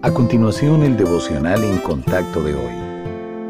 A continuación, el devocional en contacto de hoy.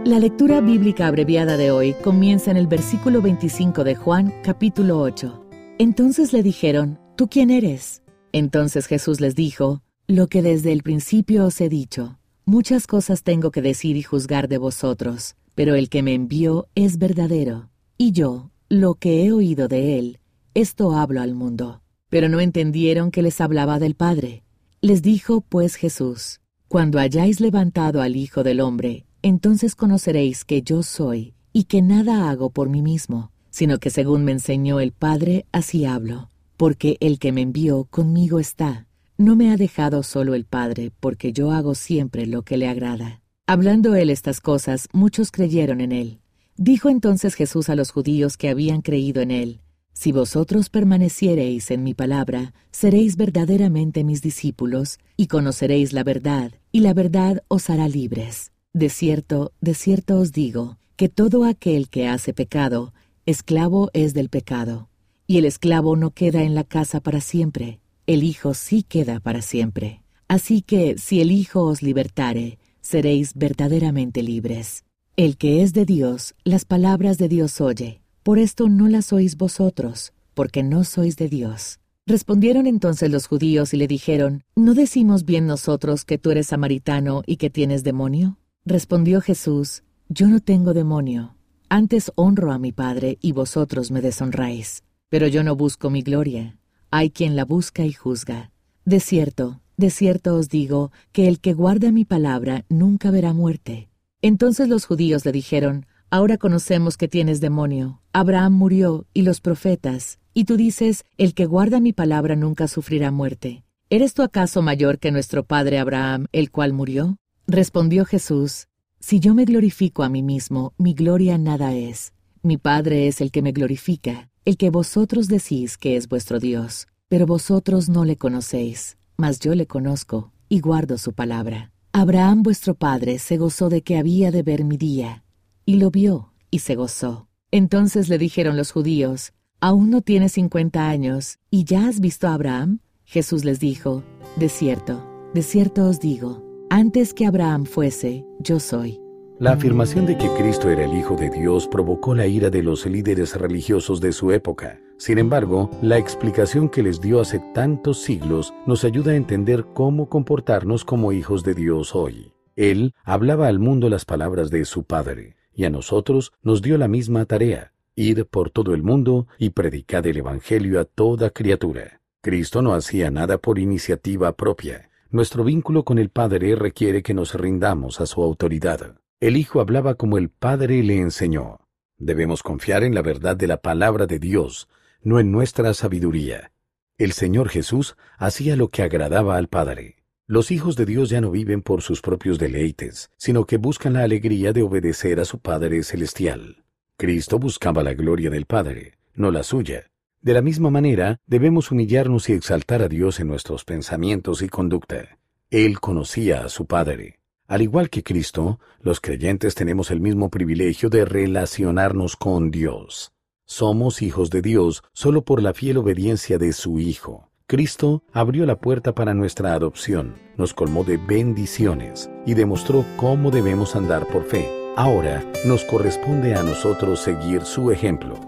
La lectura bíblica abreviada de hoy comienza en el versículo 25 de Juan, capítulo 8. Entonces le dijeron, ¿tú quién eres? Entonces Jesús les dijo, lo que desde el principio os he dicho. Muchas cosas tengo que decir y juzgar de vosotros, pero el que me envió es verdadero, y yo, lo que he oído de él, esto hablo al mundo. Pero no entendieron que les hablaba del Padre. Les dijo pues Jesús, Cuando hayáis levantado al Hijo del Hombre, entonces conoceréis que yo soy, y que nada hago por mí mismo, sino que según me enseñó el Padre, así hablo, porque el que me envió conmigo está. No me ha dejado solo el Padre, porque yo hago siempre lo que le agrada. Hablando él estas cosas, muchos creyeron en él. Dijo entonces Jesús a los judíos que habían creído en él, Si vosotros permaneciereis en mi palabra, seréis verdaderamente mis discípulos, y conoceréis la verdad, y la verdad os hará libres. De cierto, de cierto os digo, que todo aquel que hace pecado, esclavo es del pecado. Y el esclavo no queda en la casa para siempre, el Hijo sí queda para siempre. Así que, si el Hijo os libertare, seréis verdaderamente libres. El que es de Dios, las palabras de Dios oye. Por esto no las oís vosotros, porque no sois de Dios. Respondieron entonces los judíos y le dijeron, ¿no decimos bien nosotros que tú eres samaritano y que tienes demonio? Respondió Jesús, Yo no tengo demonio. Antes honro a mi Padre y vosotros me deshonráis. Pero yo no busco mi gloria. Hay quien la busca y juzga. De cierto, de cierto os digo, que el que guarda mi palabra nunca verá muerte. Entonces los judíos le dijeron, Ahora conocemos que tienes demonio. Abraham murió y los profetas, y tú dices, El que guarda mi palabra nunca sufrirá muerte. ¿Eres tú acaso mayor que nuestro padre Abraham, el cual murió? Respondió Jesús, Si yo me glorifico a mí mismo, mi gloria nada es. Mi Padre es el que me glorifica, el que vosotros decís que es vuestro Dios. Pero vosotros no le conocéis, mas yo le conozco, y guardo su palabra. Abraham vuestro Padre se gozó de que había de ver mi día, y lo vio, y se gozó. Entonces le dijeron los judíos, ¿Aún no tienes cincuenta años, y ya has visto a Abraham? Jesús les dijo, De cierto, de cierto os digo, antes que Abraham fuese, yo soy. La afirmación de que Cristo era el Hijo de Dios provocó la ira de los líderes religiosos de su época. Sin embargo, la explicación que les dio hace tantos siglos nos ayuda a entender cómo comportarnos como hijos de Dios hoy. Él hablaba al mundo las palabras de su Padre y a nosotros nos dio la misma tarea, ir por todo el mundo y predicar el Evangelio a toda criatura. Cristo no hacía nada por iniciativa propia. Nuestro vínculo con el Padre requiere que nos rindamos a su autoridad. El Hijo hablaba como el Padre le enseñó. Debemos confiar en la verdad de la palabra de Dios, no en nuestra sabiduría. El Señor Jesús hacía lo que agradaba al Padre. Los hijos de Dios ya no viven por sus propios deleites, sino que buscan la alegría de obedecer a su Padre Celestial. Cristo buscaba la gloria del Padre, no la suya. De la misma manera, debemos humillarnos y exaltar a Dios en nuestros pensamientos y conducta. Él conocía a su Padre. Al igual que Cristo, los creyentes tenemos el mismo privilegio de relacionarnos con Dios. Somos hijos de Dios solo por la fiel obediencia de su Hijo. Cristo abrió la puerta para nuestra adopción, nos colmó de bendiciones y demostró cómo debemos andar por fe. Ahora nos corresponde a nosotros seguir su ejemplo.